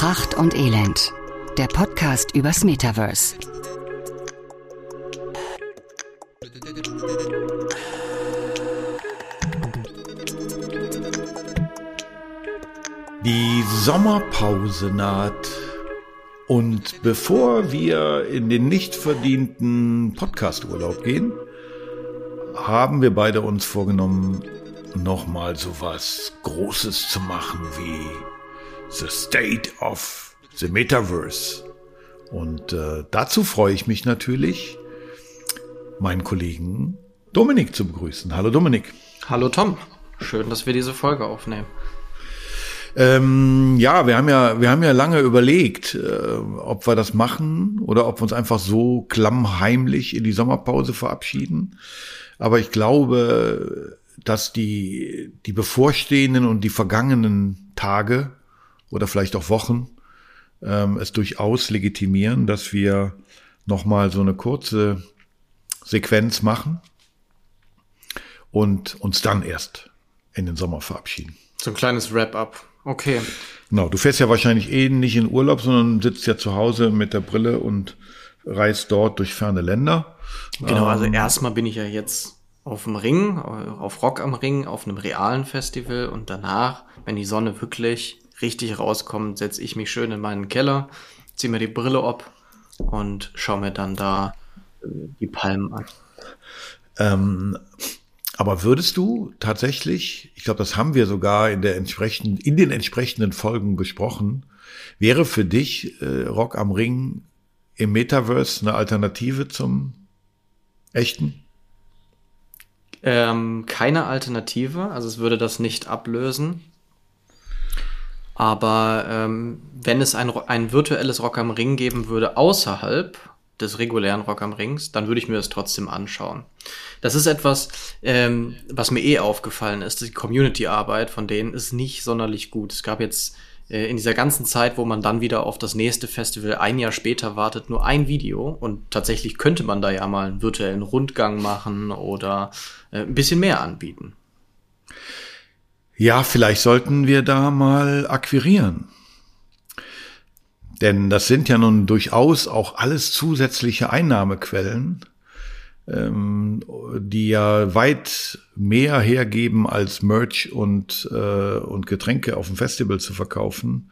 Pracht und Elend. Der Podcast übers Metaverse. Die Sommerpause naht. Und bevor wir in den nicht verdienten Podcasturlaub gehen, haben wir beide uns vorgenommen, nochmal so was Großes zu machen wie The State of the Metaverse. Und äh, dazu freue ich mich natürlich, meinen Kollegen Dominik zu begrüßen. Hallo Dominik. Hallo Tom. Schön, dass wir diese Folge aufnehmen. Ähm, ja, wir haben ja, wir haben ja lange überlegt, äh, ob wir das machen oder ob wir uns einfach so klammheimlich in die Sommerpause verabschieden. Aber ich glaube, dass die, die bevorstehenden und die vergangenen Tage oder vielleicht auch Wochen ähm, es durchaus legitimieren, dass wir nochmal so eine kurze Sequenz machen und uns dann erst in den Sommer verabschieden. So ein kleines Wrap-up. Okay. Genau, du fährst ja wahrscheinlich eh nicht in Urlaub, sondern sitzt ja zu Hause mit der Brille und reist dort durch ferne Länder. Genau, also ähm, erstmal bin ich ja jetzt auf dem Ring, auf Rock am Ring, auf einem realen Festival und danach, wenn die Sonne wirklich richtig rauskommt, setze ich mich schön in meinen Keller, ziehe mir die Brille ab und schaue mir dann da äh, die Palmen an. Ähm, aber würdest du tatsächlich, ich glaube, das haben wir sogar in der entsprechenden, in den entsprechenden Folgen besprochen, wäre für dich äh, Rock am Ring im Metaverse eine Alternative zum echten? Ähm, keine Alternative, also es würde das nicht ablösen. Aber ähm, wenn es ein, ein virtuelles Rock am Ring geben würde außerhalb des regulären Rock am Rings, dann würde ich mir das trotzdem anschauen. Das ist etwas, ähm, was mir eh aufgefallen ist. Die Community-Arbeit von denen ist nicht sonderlich gut. Es gab jetzt äh, in dieser ganzen Zeit, wo man dann wieder auf das nächste Festival ein Jahr später wartet, nur ein Video. Und tatsächlich könnte man da ja mal einen virtuellen Rundgang machen oder äh, ein bisschen mehr anbieten. Ja, vielleicht sollten wir da mal akquirieren. Denn das sind ja nun durchaus auch alles zusätzliche Einnahmequellen, ähm, die ja weit mehr hergeben als Merch und, äh, und Getränke auf dem Festival zu verkaufen.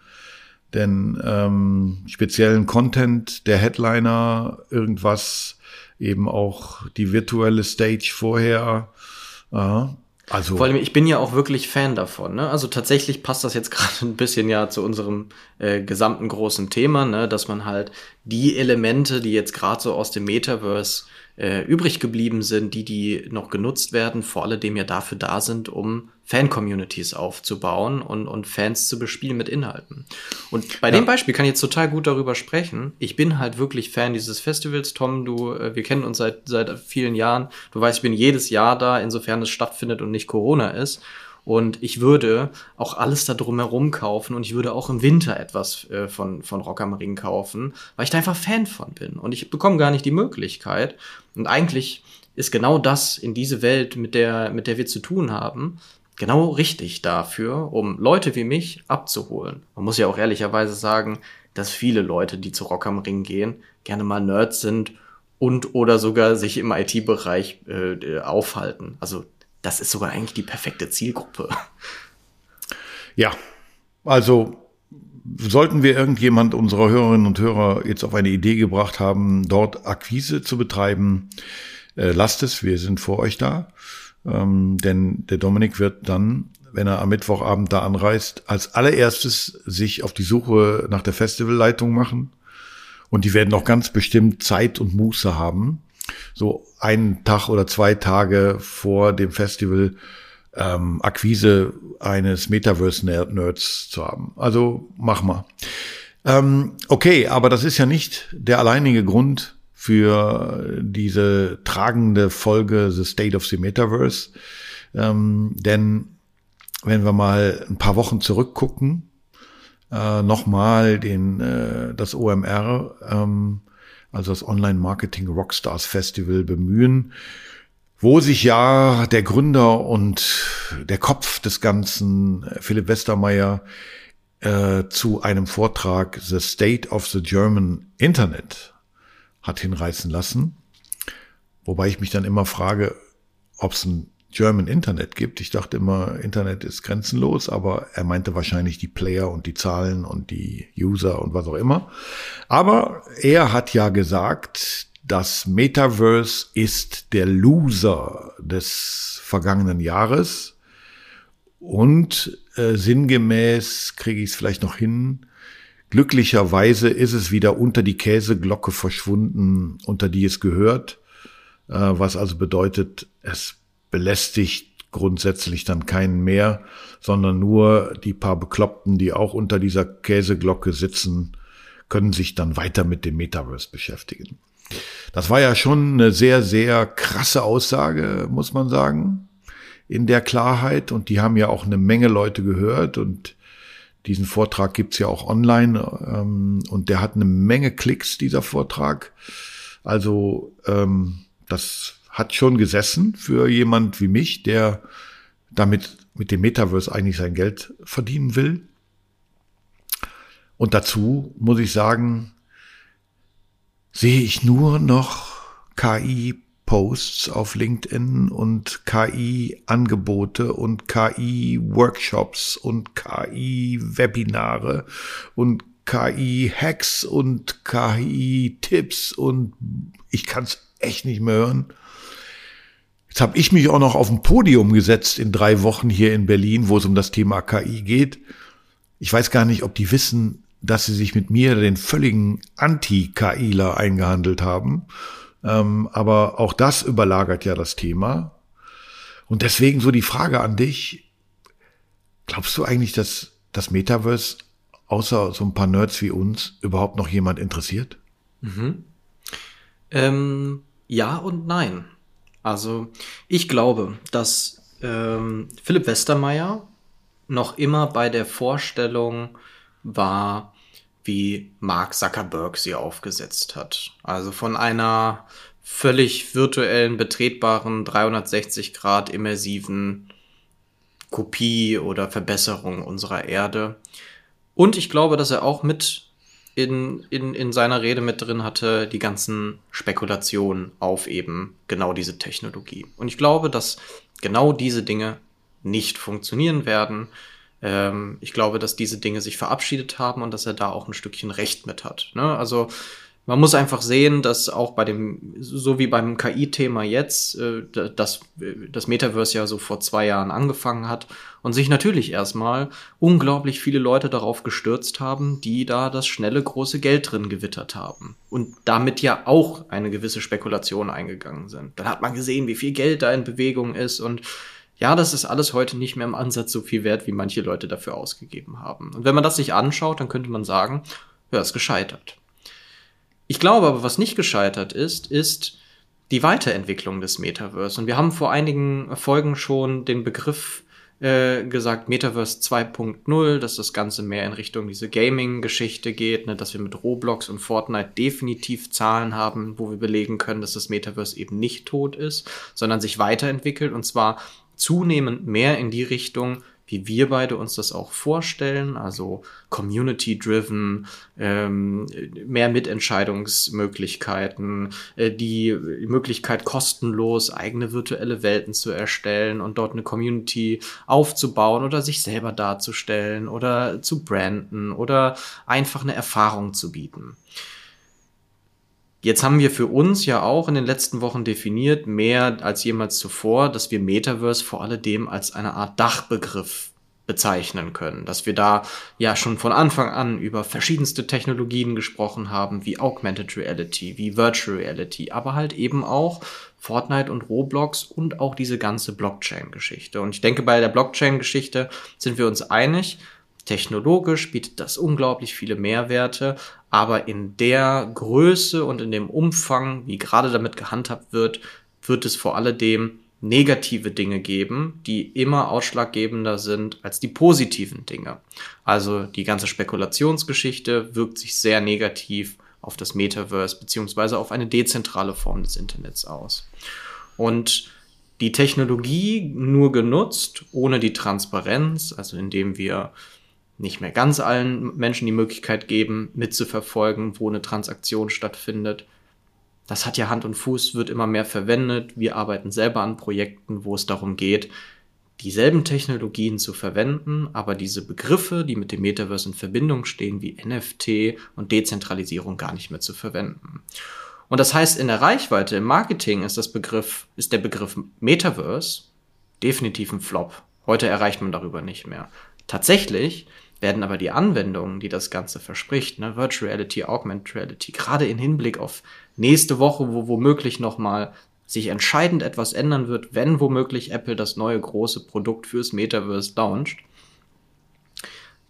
Denn ähm, speziellen Content, der Headliner, irgendwas, eben auch die virtuelle Stage vorher, äh, also Vor allem, ich bin ja auch wirklich Fan davon. Ne? Also tatsächlich passt das jetzt gerade ein bisschen ja zu unserem äh, gesamten großen Thema, ne? dass man halt die Elemente, die jetzt gerade so aus dem Metaverse äh, übrig geblieben sind, die, die noch genutzt werden, vor alledem ja dafür da sind, um Fan-Communities aufzubauen und, und Fans zu bespielen mit Inhalten. Und bei ja. dem Beispiel kann ich jetzt total gut darüber sprechen. Ich bin halt wirklich Fan dieses Festivals. Tom, du, äh, wir kennen uns seit, seit vielen Jahren. Du weißt, ich bin jedes Jahr da, insofern es stattfindet und nicht Corona ist. Und ich würde auch alles da drumherum kaufen und ich würde auch im Winter etwas äh, von, von Rock am Ring kaufen, weil ich da einfach Fan von bin. Und ich bekomme gar nicht die Möglichkeit. Und eigentlich ist genau das in diese Welt, mit der, mit der wir zu tun haben, genau richtig dafür, um Leute wie mich abzuholen. Man muss ja auch ehrlicherweise sagen, dass viele Leute, die zu Rock am Ring gehen, gerne mal Nerds sind und oder sogar sich im IT-Bereich äh, aufhalten. Also das ist sogar eigentlich die perfekte Zielgruppe. Ja, also sollten wir irgendjemand unserer Hörerinnen und Hörer jetzt auf eine Idee gebracht haben, dort Akquise zu betreiben, äh, lasst es, wir sind vor euch da. Ähm, denn der Dominik wird dann, wenn er am Mittwochabend da anreist, als allererstes sich auf die Suche nach der Festivalleitung machen. Und die werden auch ganz bestimmt Zeit und Muße haben, so einen Tag oder zwei Tage vor dem Festival ähm, Akquise eines Metaverse-Nerds zu haben. Also mach mal. Ähm, okay, aber das ist ja nicht der alleinige Grund für diese tragende Folge The State of the Metaverse. Ähm, denn wenn wir mal ein paar Wochen zurückgucken, äh, nochmal den äh, das OMR ähm, also das Online-Marketing Rockstars Festival bemühen, wo sich ja der Gründer und der Kopf des Ganzen, Philipp Westermeier, äh, zu einem Vortrag The State of the German Internet hat hinreißen lassen. Wobei ich mich dann immer frage, ob es ein German Internet gibt. Ich dachte immer, Internet ist grenzenlos, aber er meinte wahrscheinlich die Player und die Zahlen und die User und was auch immer. Aber er hat ja gesagt, das Metaverse ist der Loser des vergangenen Jahres. Und äh, sinngemäß kriege ich es vielleicht noch hin. Glücklicherweise ist es wieder unter die Käseglocke verschwunden, unter die es gehört, äh, was also bedeutet, es belästigt grundsätzlich dann keinen mehr, sondern nur die paar Bekloppten, die auch unter dieser Käseglocke sitzen, können sich dann weiter mit dem Metaverse beschäftigen. Das war ja schon eine sehr, sehr krasse Aussage, muss man sagen, in der Klarheit. Und die haben ja auch eine Menge Leute gehört und diesen Vortrag gibt's ja auch online ähm, und der hat eine Menge Klicks, dieser Vortrag. Also ähm, das hat schon gesessen für jemand wie mich, der damit mit dem Metaverse eigentlich sein Geld verdienen will. Und dazu muss ich sagen, sehe ich nur noch KI-Posts auf LinkedIn und KI-Angebote und KI-Workshops und KI-Webinare und KI-Hacks und KI-Tipps und ich kann es echt nicht mehr hören. Jetzt habe ich mich auch noch auf ein Podium gesetzt in drei Wochen hier in Berlin, wo es um das Thema KI geht. Ich weiß gar nicht, ob die wissen, dass sie sich mit mir den völligen Anti-KIler eingehandelt haben. Ähm, aber auch das überlagert ja das Thema. Und deswegen so die Frage an dich. Glaubst du eigentlich, dass das Metaverse außer so ein paar Nerds wie uns überhaupt noch jemand interessiert? Mhm. Ähm, ja und nein. Also ich glaube, dass ähm, Philipp Westermeier noch immer bei der Vorstellung war, wie Mark Zuckerberg sie aufgesetzt hat. Also von einer völlig virtuellen, betretbaren 360 Grad immersiven Kopie oder Verbesserung unserer Erde. Und ich glaube, dass er auch mit in, in, in seiner Rede mit drin hatte, die ganzen Spekulationen auf eben genau diese Technologie. Und ich glaube, dass genau diese Dinge nicht funktionieren werden. Ähm, ich glaube, dass diese Dinge sich verabschiedet haben und dass er da auch ein Stückchen Recht mit hat. Ne? Also man muss einfach sehen, dass auch bei dem, so wie beim KI-Thema jetzt, äh, dass das Metaverse ja so vor zwei Jahren angefangen hat und sich natürlich erstmal unglaublich viele Leute darauf gestürzt haben, die da das schnelle große Geld drin gewittert haben und damit ja auch eine gewisse Spekulation eingegangen sind. Dann hat man gesehen, wie viel Geld da in Bewegung ist und ja, das ist alles heute nicht mehr im Ansatz so viel wert, wie manche Leute dafür ausgegeben haben. Und wenn man das sich anschaut, dann könnte man sagen, ja, ist gescheitert. Ich glaube aber, was nicht gescheitert ist, ist die Weiterentwicklung des Metaverse. Und wir haben vor einigen Folgen schon den Begriff äh, gesagt, Metaverse 2.0, dass das Ganze mehr in Richtung diese Gaming-Geschichte geht, ne, dass wir mit Roblox und Fortnite definitiv Zahlen haben, wo wir belegen können, dass das Metaverse eben nicht tot ist, sondern sich weiterentwickelt und zwar zunehmend mehr in die Richtung, wie wir beide uns das auch vorstellen, also community-driven, ähm, mehr Mitentscheidungsmöglichkeiten, äh, die Möglichkeit kostenlos eigene virtuelle Welten zu erstellen und dort eine Community aufzubauen oder sich selber darzustellen oder zu branden oder einfach eine Erfahrung zu bieten. Jetzt haben wir für uns ja auch in den letzten Wochen definiert, mehr als jemals zuvor, dass wir Metaverse vor alledem als eine Art Dachbegriff bezeichnen können, dass wir da ja schon von Anfang an über verschiedenste Technologien gesprochen haben, wie Augmented Reality, wie Virtual Reality, aber halt eben auch Fortnite und Roblox und auch diese ganze Blockchain-Geschichte. Und ich denke, bei der Blockchain-Geschichte sind wir uns einig, Technologisch bietet das unglaublich viele Mehrwerte, aber in der Größe und in dem Umfang, wie gerade damit gehandhabt wird, wird es vor alledem negative Dinge geben, die immer ausschlaggebender sind als die positiven Dinge. Also die ganze Spekulationsgeschichte wirkt sich sehr negativ auf das Metaverse beziehungsweise auf eine dezentrale Form des Internets aus. Und die Technologie nur genutzt, ohne die Transparenz, also indem wir nicht mehr ganz allen Menschen die Möglichkeit geben, mitzuverfolgen, wo eine Transaktion stattfindet. Das hat ja Hand und Fuß, wird immer mehr verwendet. Wir arbeiten selber an Projekten, wo es darum geht, dieselben Technologien zu verwenden, aber diese Begriffe, die mit dem Metaverse in Verbindung stehen, wie NFT und Dezentralisierung gar nicht mehr zu verwenden. Und das heißt, in der Reichweite, im Marketing ist das Begriff, ist der Begriff Metaverse definitiv ein Flop. Heute erreicht man darüber nicht mehr. Tatsächlich werden aber die Anwendungen, die das Ganze verspricht, ne, Virtual Reality, Augmented Reality, gerade in Hinblick auf nächste Woche, wo womöglich nochmal sich entscheidend etwas ändern wird, wenn womöglich Apple das neue große Produkt fürs Metaverse launcht,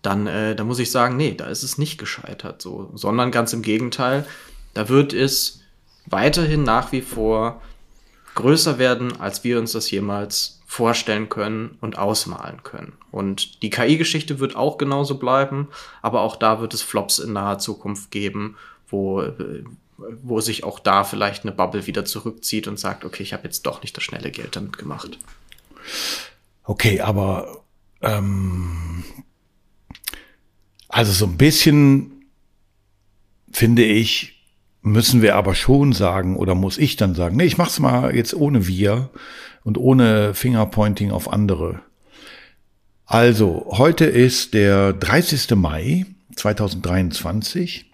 dann, äh, da muss ich sagen, nee, da ist es nicht gescheitert so, sondern ganz im Gegenteil, da wird es weiterhin nach wie vor größer werden, als wir uns das jemals vorstellen können und ausmalen können. Und die KI-Geschichte wird auch genauso bleiben, aber auch da wird es Flops in naher Zukunft geben, wo wo sich auch da vielleicht eine Bubble wieder zurückzieht und sagt, okay, ich habe jetzt doch nicht das schnelle Geld damit gemacht. Okay, aber ähm, also so ein bisschen finde ich, müssen wir aber schon sagen, oder muss ich dann sagen, nee, ich mach's mal jetzt ohne wir und ohne Fingerpointing auf andere. Also, heute ist der 30. Mai 2023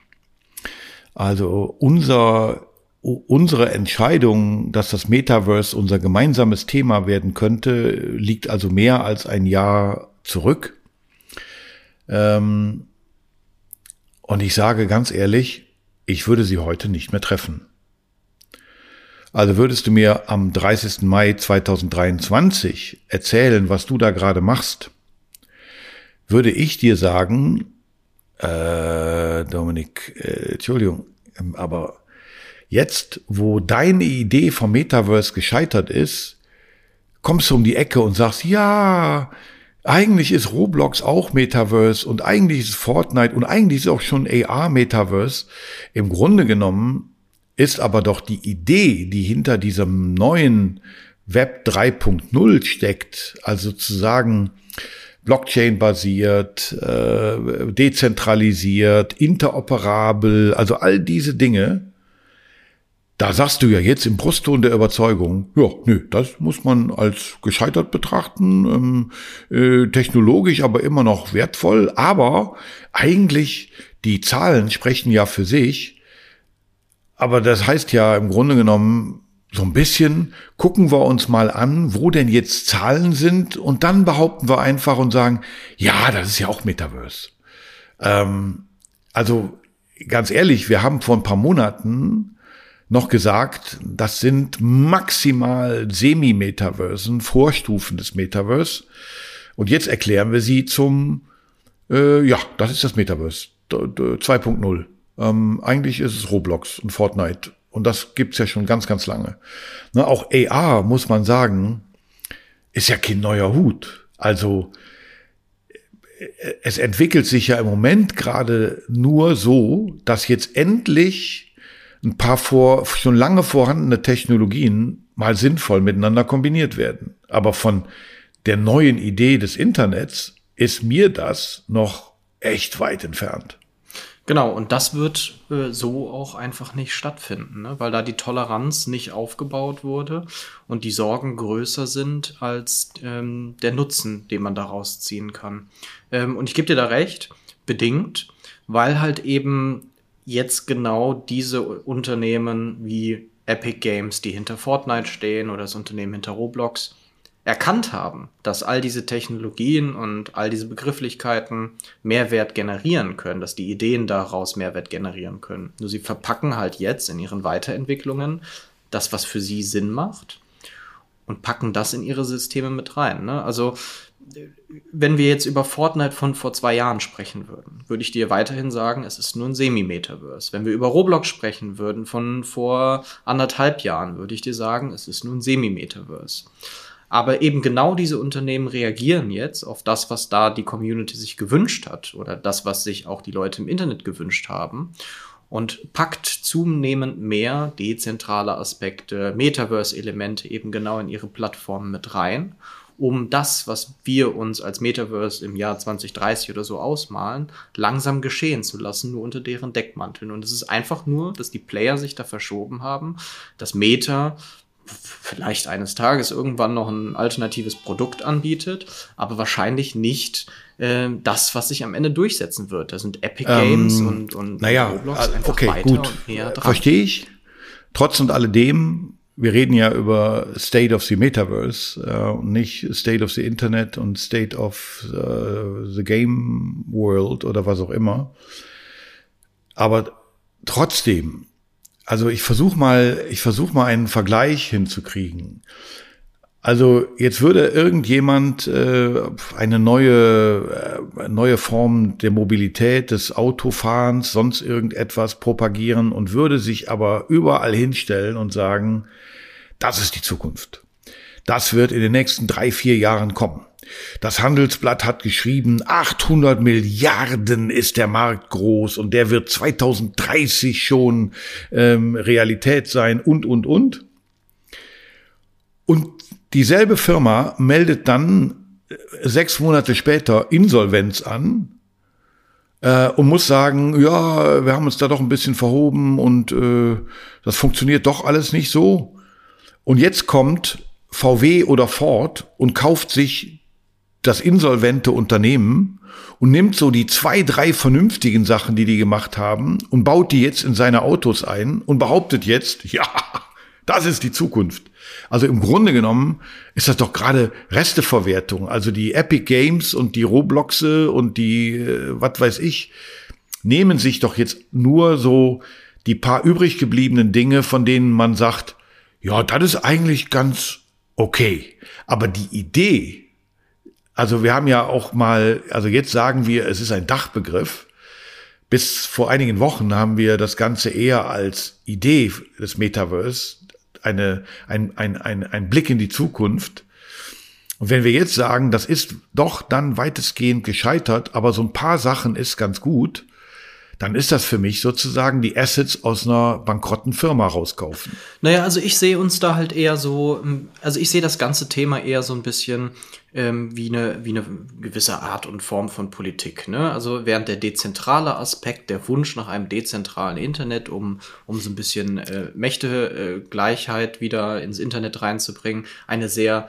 also unser, unsere Entscheidung, dass das Metaverse unser gemeinsames Thema werden könnte, liegt also mehr als ein Jahr zurück. Ähm, und ich sage ganz ehrlich, ich würde sie heute nicht mehr treffen. Also würdest du mir am 30. Mai 2023 erzählen, was du da gerade machst, würde ich dir sagen, äh, Dominik, äh, Entschuldigung, ähm, aber jetzt, wo deine Idee vom Metaverse gescheitert ist, kommst du um die Ecke und sagst, ja, eigentlich ist Roblox auch Metaverse und eigentlich ist Fortnite und eigentlich ist auch schon AR Metaverse. Im Grunde genommen ist aber doch die Idee, die hinter diesem neuen Web 3.0 steckt, also zu sagen, Blockchain-basiert, äh, dezentralisiert, interoperabel, also all diese Dinge. Da sagst du ja jetzt im Brustton der Überzeugung, ja, nö, das muss man als gescheitert betrachten, ähm, äh, technologisch aber immer noch wertvoll, aber eigentlich die Zahlen sprechen ja für sich. Aber das heißt ja im Grunde genommen, so ein bisschen gucken wir uns mal an, wo denn jetzt Zahlen sind und dann behaupten wir einfach und sagen, ja, das ist ja auch Metaverse. Ähm, also ganz ehrlich, wir haben vor ein paar Monaten noch gesagt, das sind maximal Semi-Metaversen, Vorstufen des Metaverse. Und jetzt erklären wir sie zum, äh, ja, das ist das Metaverse 2.0. Ähm, eigentlich ist es Roblox und Fortnite und das gibt's ja schon ganz, ganz lange. Ne, auch AR, muss man sagen, ist ja kein neuer Hut. Also es entwickelt sich ja im Moment gerade nur so, dass jetzt endlich ein paar vor, schon lange vorhandene Technologien mal sinnvoll miteinander kombiniert werden. Aber von der neuen Idee des Internets ist mir das noch echt weit entfernt. Genau, und das wird äh, so auch einfach nicht stattfinden, ne? weil da die Toleranz nicht aufgebaut wurde und die Sorgen größer sind als ähm, der Nutzen, den man daraus ziehen kann. Ähm, und ich gebe dir da recht, bedingt, weil halt eben jetzt genau diese Unternehmen wie Epic Games, die hinter Fortnite stehen oder das Unternehmen hinter Roblox, erkannt haben, dass all diese Technologien und all diese Begrifflichkeiten Mehrwert generieren können, dass die Ideen daraus Mehrwert generieren können. Nur sie verpacken halt jetzt in ihren Weiterentwicklungen das, was für sie Sinn macht und packen das in ihre Systeme mit rein. Ne? Also wenn wir jetzt über Fortnite von vor zwei Jahren sprechen würden, würde ich dir weiterhin sagen, es ist nur ein Semi-Metaverse. Wenn wir über Roblox sprechen würden von vor anderthalb Jahren, würde ich dir sagen, es ist nur ein Semi-Metaverse. Aber eben genau diese Unternehmen reagieren jetzt auf das, was da die Community sich gewünscht hat oder das, was sich auch die Leute im Internet gewünscht haben und packt zunehmend mehr dezentrale Aspekte, Metaverse-Elemente eben genau in ihre Plattformen mit rein um das, was wir uns als Metaverse im Jahr 2030 oder so ausmalen, langsam geschehen zu lassen, nur unter deren Deckmanteln. Und es ist einfach nur, dass die Player sich da verschoben haben, dass Meta vielleicht eines Tages irgendwann noch ein alternatives Produkt anbietet, aber wahrscheinlich nicht äh, das, was sich am Ende durchsetzen wird. Da sind Epic Games ähm, und, und naja, Roblox äh, einfach okay, weiter gut. und näher dran. Verstehe ich. Trotz und alledem, wir reden ja über State of the Metaverse äh, nicht State of the Internet und State of uh, the Game World oder was auch immer. Aber trotzdem, also ich versuche mal, ich versuche mal einen Vergleich hinzukriegen. Also jetzt würde irgendjemand äh, eine neue äh, neue Form der Mobilität des Autofahrens, sonst irgendetwas propagieren und würde sich aber überall hinstellen und sagen, das ist die Zukunft. Das wird in den nächsten drei vier Jahren kommen. Das Handelsblatt hat geschrieben, 800 Milliarden ist der Markt groß und der wird 2030 schon ähm, Realität sein und, und, und. Und dieselbe Firma meldet dann äh, sechs Monate später Insolvenz an äh, und muss sagen, ja, wir haben uns da doch ein bisschen verhoben und äh, das funktioniert doch alles nicht so. Und jetzt kommt VW oder Ford und kauft sich das insolvente Unternehmen und nimmt so die zwei, drei vernünftigen Sachen, die die gemacht haben und baut die jetzt in seine Autos ein und behauptet jetzt, ja, das ist die Zukunft. Also im Grunde genommen ist das doch gerade Resteverwertung. Also die Epic Games und die Robloxe und die, äh, was weiß ich, nehmen sich doch jetzt nur so die paar übrig gebliebenen Dinge, von denen man sagt, ja, das ist eigentlich ganz okay. Aber die Idee, also wir haben ja auch mal, also jetzt sagen wir, es ist ein Dachbegriff. Bis vor einigen Wochen haben wir das Ganze eher als Idee des Metaverse, eine, ein, ein, ein, ein Blick in die Zukunft. Und wenn wir jetzt sagen, das ist doch dann weitestgehend gescheitert, aber so ein paar Sachen ist ganz gut, dann ist das für mich sozusagen die Assets aus einer bankrotten Firma rauskaufen. Naja, also ich sehe uns da halt eher so, also ich sehe das ganze Thema eher so ein bisschen ähm, wie, eine, wie eine gewisse Art und Form von Politik. Ne? Also während der dezentrale Aspekt, der Wunsch nach einem dezentralen Internet, um, um so ein bisschen äh, Mächtegleichheit wieder ins Internet reinzubringen, eine sehr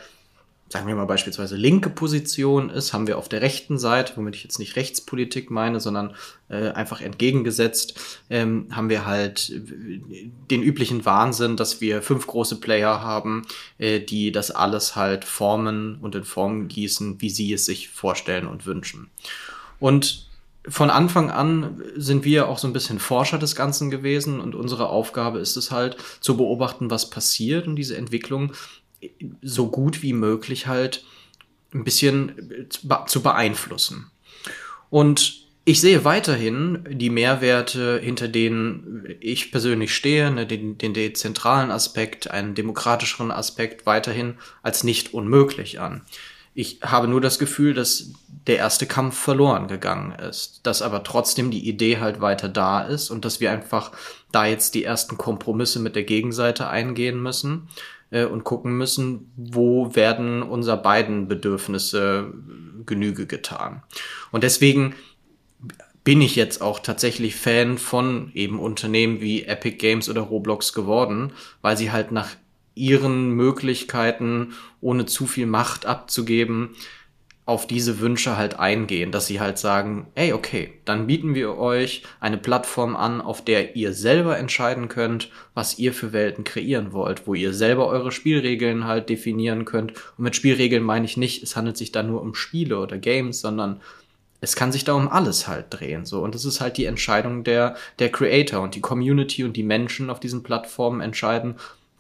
sagen wir mal beispielsweise linke Position ist, haben wir auf der rechten Seite, womit ich jetzt nicht Rechtspolitik meine, sondern äh, einfach entgegengesetzt, ähm, haben wir halt äh, den üblichen Wahnsinn, dass wir fünf große Player haben, äh, die das alles halt formen und in Form gießen, wie sie es sich vorstellen und wünschen. Und von Anfang an sind wir auch so ein bisschen Forscher des Ganzen gewesen und unsere Aufgabe ist es halt zu beobachten, was passiert und diese Entwicklung so gut wie möglich halt ein bisschen zu beeinflussen. Und ich sehe weiterhin die Mehrwerte, hinter denen ich persönlich stehe, ne, den, den dezentralen Aspekt, einen demokratischeren Aspekt weiterhin als nicht unmöglich an. Ich habe nur das Gefühl, dass der erste Kampf verloren gegangen ist, dass aber trotzdem die Idee halt weiter da ist und dass wir einfach da jetzt die ersten Kompromisse mit der Gegenseite eingehen müssen äh, und gucken müssen, wo werden unser beiden Bedürfnisse Genüge getan. Und deswegen bin ich jetzt auch tatsächlich Fan von eben Unternehmen wie Epic Games oder Roblox geworden, weil sie halt nach ihren Möglichkeiten, ohne zu viel Macht abzugeben, auf diese Wünsche halt eingehen, dass sie halt sagen, ey, okay, dann bieten wir euch eine Plattform an, auf der ihr selber entscheiden könnt, was ihr für Welten kreieren wollt, wo ihr selber eure Spielregeln halt definieren könnt. Und mit Spielregeln meine ich nicht, es handelt sich da nur um Spiele oder Games, sondern es kann sich da um alles halt drehen, so. Und das ist halt die Entscheidung der, der Creator und die Community und die Menschen auf diesen Plattformen entscheiden,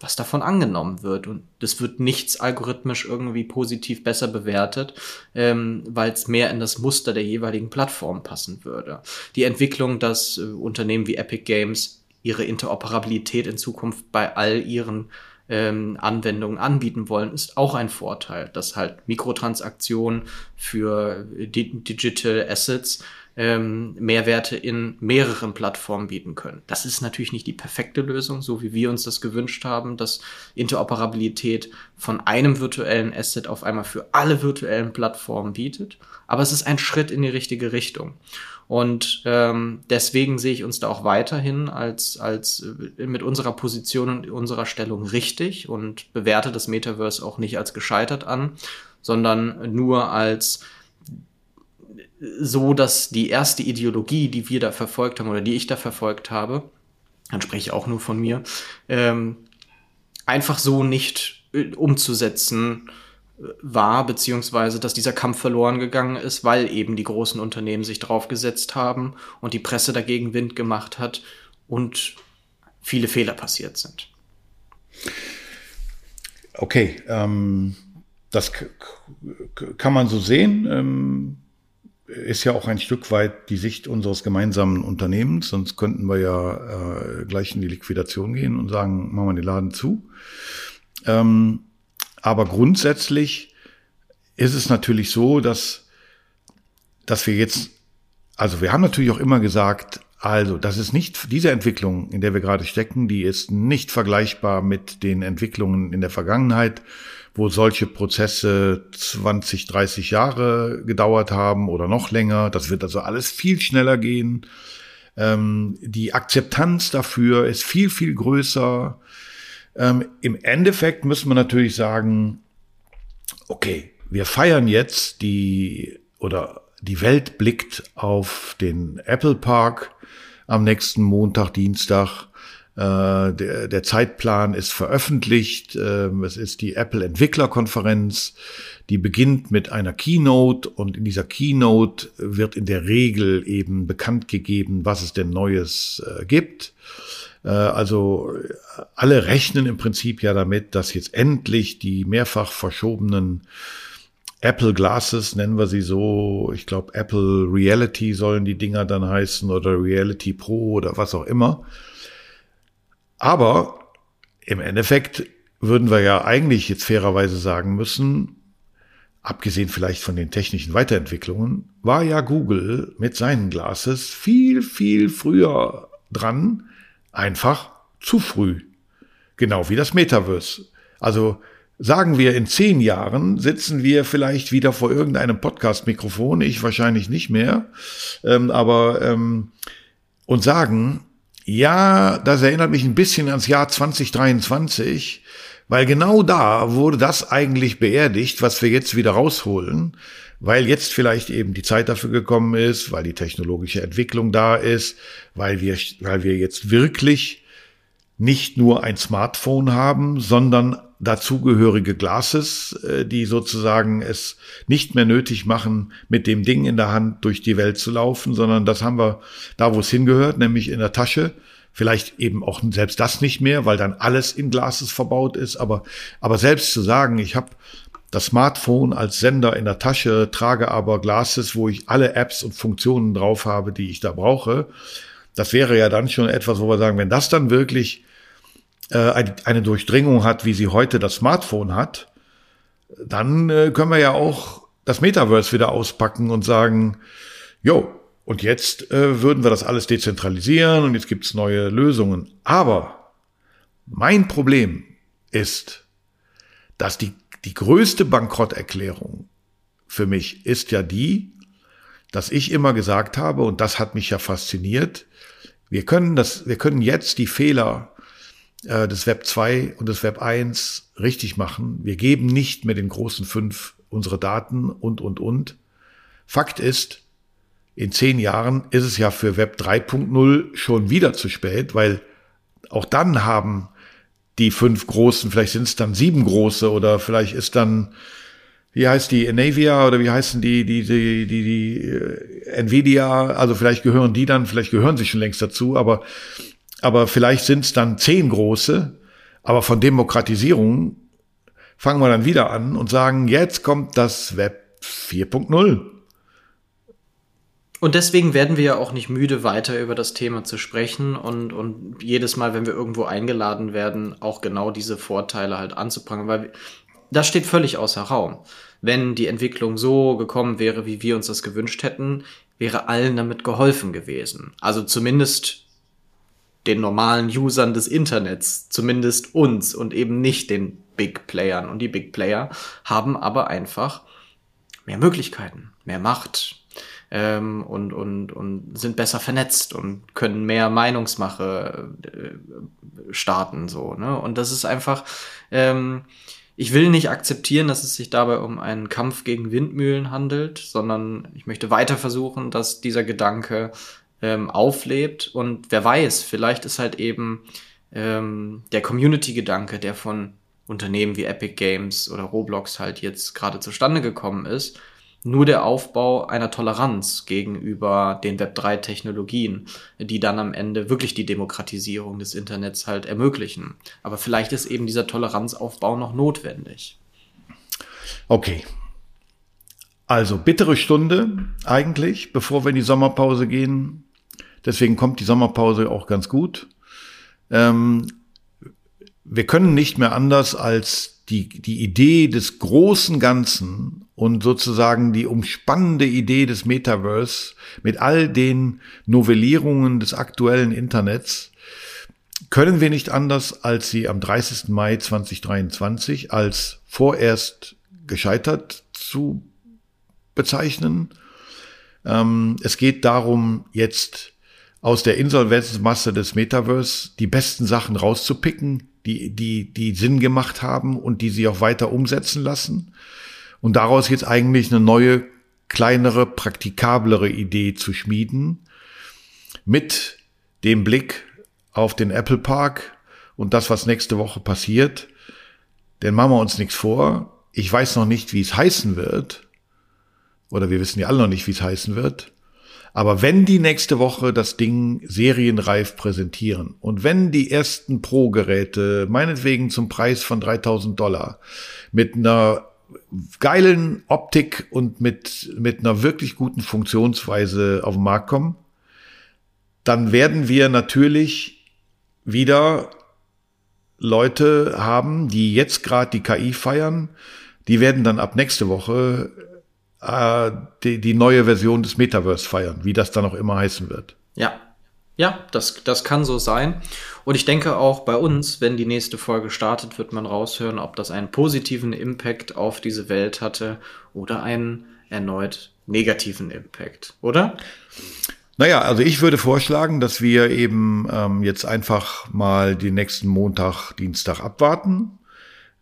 was davon angenommen wird. Und das wird nichts algorithmisch irgendwie positiv besser bewertet, ähm, weil es mehr in das Muster der jeweiligen Plattform passen würde. Die Entwicklung, dass äh, Unternehmen wie Epic Games ihre Interoperabilität in Zukunft bei all ihren ähm, Anwendungen anbieten wollen, ist auch ein Vorteil, dass halt Mikrotransaktionen für Digital Assets ähm, Mehrwerte in mehreren Plattformen bieten können. Das ist natürlich nicht die perfekte Lösung, so wie wir uns das gewünscht haben, dass Interoperabilität von einem virtuellen Asset auf einmal für alle virtuellen Plattformen bietet. Aber es ist ein Schritt in die richtige Richtung. Und ähm, deswegen sehe ich uns da auch weiterhin als, als äh, mit unserer Position und unserer Stellung richtig und bewerte das Metaverse auch nicht als gescheitert an, sondern nur als so, dass die erste Ideologie, die wir da verfolgt haben oder die ich da verfolgt habe, dann spreche ich auch nur von mir, ähm, einfach so nicht äh, umzusetzen äh, war, beziehungsweise dass dieser Kampf verloren gegangen ist, weil eben die großen Unternehmen sich draufgesetzt haben und die Presse dagegen Wind gemacht hat und viele Fehler passiert sind. Okay, ähm, das kann man so sehen. Ähm ist ja auch ein Stück weit die Sicht unseres gemeinsamen Unternehmens, sonst könnten wir ja äh, gleich in die Liquidation gehen und sagen, machen wir den Laden zu. Ähm, aber grundsätzlich ist es natürlich so, dass, dass wir jetzt, also wir haben natürlich auch immer gesagt, also das ist nicht, diese Entwicklung, in der wir gerade stecken, die ist nicht vergleichbar mit den Entwicklungen in der Vergangenheit wo solche Prozesse 20, 30 Jahre gedauert haben oder noch länger. Das wird also alles viel schneller gehen. Ähm, die Akzeptanz dafür ist viel, viel größer. Ähm, Im Endeffekt müssen wir natürlich sagen, okay, wir feiern jetzt die oder die Welt blickt auf den Apple Park am nächsten Montag, Dienstag. Äh, der, der Zeitplan ist veröffentlicht. Äh, es ist die Apple Entwicklerkonferenz, die beginnt mit einer Keynote und in dieser Keynote wird in der Regel eben bekannt gegeben, was es denn Neues äh, gibt. Äh, also alle rechnen im Prinzip ja damit, dass jetzt endlich die mehrfach verschobenen Apple Glasses, nennen wir sie so, ich glaube Apple Reality sollen die Dinger dann heißen oder Reality Pro oder was auch immer, aber im Endeffekt würden wir ja eigentlich jetzt fairerweise sagen müssen, abgesehen vielleicht von den technischen Weiterentwicklungen, war ja Google mit seinen Glasses viel, viel früher dran, einfach zu früh. Genau wie das Metaverse. Also sagen wir, in zehn Jahren sitzen wir vielleicht wieder vor irgendeinem Podcast-Mikrofon, ich wahrscheinlich nicht mehr, ähm, aber ähm, und sagen, ja, das erinnert mich ein bisschen ans Jahr 2023, weil genau da wurde das eigentlich beerdigt, was wir jetzt wieder rausholen, weil jetzt vielleicht eben die Zeit dafür gekommen ist, weil die technologische Entwicklung da ist, weil wir, weil wir jetzt wirklich nicht nur ein Smartphone haben, sondern dazugehörige Glasses, äh, die sozusagen es nicht mehr nötig machen, mit dem Ding in der Hand durch die Welt zu laufen, sondern das haben wir da, wo es hingehört, nämlich in der Tasche. Vielleicht eben auch selbst das nicht mehr, weil dann alles in Glasses verbaut ist. Aber, aber selbst zu sagen, ich habe das Smartphone als Sender in der Tasche, trage aber Glasses, wo ich alle Apps und Funktionen drauf habe, die ich da brauche. Das wäre ja dann schon etwas, wo wir sagen, wenn das dann wirklich eine Durchdringung hat, wie sie heute das Smartphone hat, dann äh, können wir ja auch das Metaverse wieder auspacken und sagen, jo, und jetzt äh, würden wir das alles dezentralisieren und jetzt gibt's neue Lösungen. Aber mein Problem ist, dass die, die größte Bankrotterklärung für mich ist ja die, dass ich immer gesagt habe, und das hat mich ja fasziniert, wir können das, wir können jetzt die Fehler äh, des Web 2 und des Web 1 richtig machen. Wir geben nicht mehr den großen fünf unsere Daten und, und, und. Fakt ist, in zehn Jahren ist es ja für Web 3.0 schon wieder zu spät, weil auch dann haben die fünf großen, vielleicht sind es dann sieben große oder vielleicht ist dann, wie heißt die, Navia oder wie heißen die, die, die, die, die äh, Nvidia, also vielleicht gehören die dann, vielleicht gehören sie schon längst dazu, aber aber vielleicht sind es dann zehn große, aber von Demokratisierung fangen wir dann wieder an und sagen, jetzt kommt das Web 4.0. Und deswegen werden wir ja auch nicht müde, weiter über das Thema zu sprechen und, und jedes Mal, wenn wir irgendwo eingeladen werden, auch genau diese Vorteile halt anzuprangern, weil das steht völlig außer Raum. Wenn die Entwicklung so gekommen wäre, wie wir uns das gewünscht hätten, wäre allen damit geholfen gewesen. Also zumindest den normalen Usern des Internets, zumindest uns und eben nicht den Big Playern. Und die Big Player haben aber einfach mehr Möglichkeiten, mehr Macht ähm, und, und, und sind besser vernetzt und können mehr Meinungsmache äh, starten. So, ne? Und das ist einfach, ähm, ich will nicht akzeptieren, dass es sich dabei um einen Kampf gegen Windmühlen handelt, sondern ich möchte weiter versuchen, dass dieser Gedanke ähm, auflebt. Und wer weiß, vielleicht ist halt eben ähm, der Community-Gedanke, der von Unternehmen wie Epic Games oder Roblox halt jetzt gerade zustande gekommen ist, nur der Aufbau einer Toleranz gegenüber den Web3-Technologien, die dann am Ende wirklich die Demokratisierung des Internets halt ermöglichen. Aber vielleicht ist eben dieser Toleranzaufbau noch notwendig. Okay. Also bittere Stunde eigentlich, bevor wir in die Sommerpause gehen. Deswegen kommt die Sommerpause auch ganz gut. Ähm, wir können nicht mehr anders als die, die Idee des großen Ganzen und sozusagen die umspannende Idee des Metaverse mit all den Novellierungen des aktuellen Internets können wir nicht anders, als sie am 30. Mai 2023 als vorerst gescheitert zu bezeichnen. Ähm, es geht darum, jetzt aus der Insolvenzmasse des Metaverse die besten Sachen rauszupicken, die, die, die Sinn gemacht haben und die sie auch weiter umsetzen lassen. Und daraus jetzt eigentlich eine neue, kleinere, praktikablere Idee zu schmieden mit dem Blick auf den Apple Park und das, was nächste Woche passiert. Denn machen wir uns nichts vor. Ich weiß noch nicht, wie es heißen wird. Oder wir wissen ja alle noch nicht, wie es heißen wird. Aber wenn die nächste Woche das Ding serienreif präsentieren und wenn die ersten Pro-Geräte, meinetwegen zum Preis von 3000 Dollar, mit einer geilen Optik und mit, mit einer wirklich guten Funktionsweise auf den Markt kommen, dann werden wir natürlich wieder Leute haben, die jetzt gerade die KI feiern, die werden dann ab nächste Woche äh, die, die neue Version des Metaverse feiern, wie das dann auch immer heißen wird. Ja, ja, das, das kann so sein. Und ich denke auch bei uns, wenn die nächste Folge startet, wird man raushören, ob das einen positiven Impact auf diese Welt hatte oder einen erneut negativen Impact, oder? Naja, also ich würde vorschlagen, dass wir eben ähm, jetzt einfach mal den nächsten Montag, Dienstag abwarten.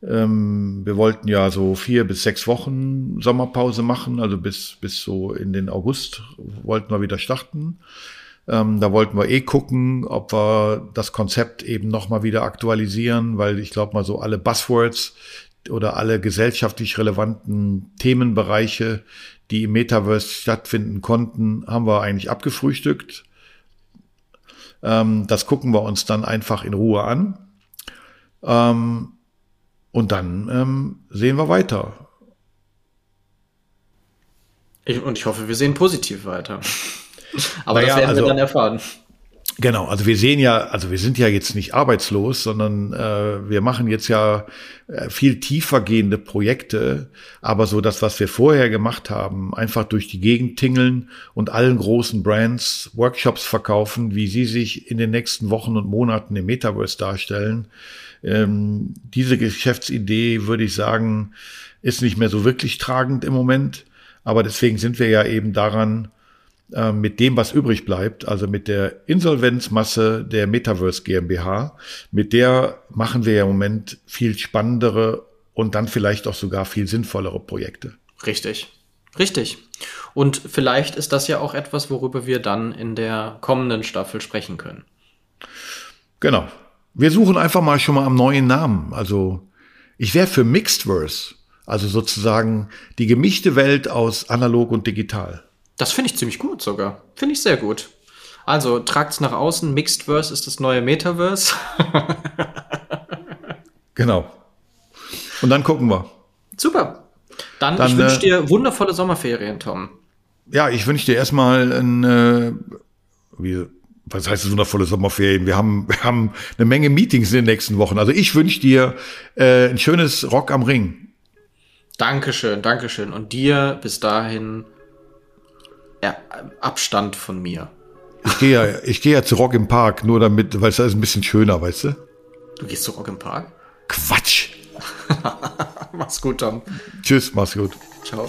Ähm, wir wollten ja so vier bis sechs Wochen Sommerpause machen, also bis, bis so in den August wollten wir wieder starten. Ähm, da wollten wir eh gucken, ob wir das Konzept eben nochmal wieder aktualisieren, weil ich glaube mal so alle Buzzwords oder alle gesellschaftlich relevanten Themenbereiche, die im Metaverse stattfinden konnten, haben wir eigentlich abgefrühstückt. Ähm, das gucken wir uns dann einfach in Ruhe an. Ähm, und dann ähm, sehen wir weiter. Ich, und ich hoffe, wir sehen positiv weiter. Aber naja, das werden also, wir dann erfahren. Genau, also wir sehen ja, also wir sind ja jetzt nicht arbeitslos, sondern äh, wir machen jetzt ja äh, viel tiefer gehende Projekte, aber so das, was wir vorher gemacht haben, einfach durch die Gegend tingeln und allen großen Brands Workshops verkaufen, wie sie sich in den nächsten Wochen und Monaten im Metaverse darstellen. Ähm, diese Geschäftsidee, würde ich sagen, ist nicht mehr so wirklich tragend im Moment, aber deswegen sind wir ja eben daran, mit dem, was übrig bleibt, also mit der Insolvenzmasse der Metaverse GmbH, mit der machen wir ja im Moment viel spannendere und dann vielleicht auch sogar viel sinnvollere Projekte. Richtig. Richtig. Und vielleicht ist das ja auch etwas, worüber wir dann in der kommenden Staffel sprechen können. Genau. Wir suchen einfach mal schon mal am neuen Namen. Also ich wäre für Mixedverse, also sozusagen die gemischte Welt aus analog und digital. Das finde ich ziemlich gut sogar. Finde ich sehr gut. Also tragt's nach außen. Mixedverse ist das neue Metaverse. genau. Und dann gucken wir. Super. Dann, dann ich wünsche äh, dir wundervolle Sommerferien, Tom. Ja, ich wünsche dir erstmal ein, äh, wie, was heißt das wundervolle Sommerferien? Wir haben, wir haben eine Menge Meetings in den nächsten Wochen. Also ich wünsche dir äh, ein schönes Rock am Ring. Dankeschön, Dankeschön. Und dir bis dahin Abstand von mir. Ich gehe ja, ich gehe ja zu Rock im Park, nur damit, weil es da ist ein bisschen schöner, weißt du? Du gehst zu Rock im Park? Quatsch! Mach's gut, Tom. Tschüss, mach's gut. Ciao.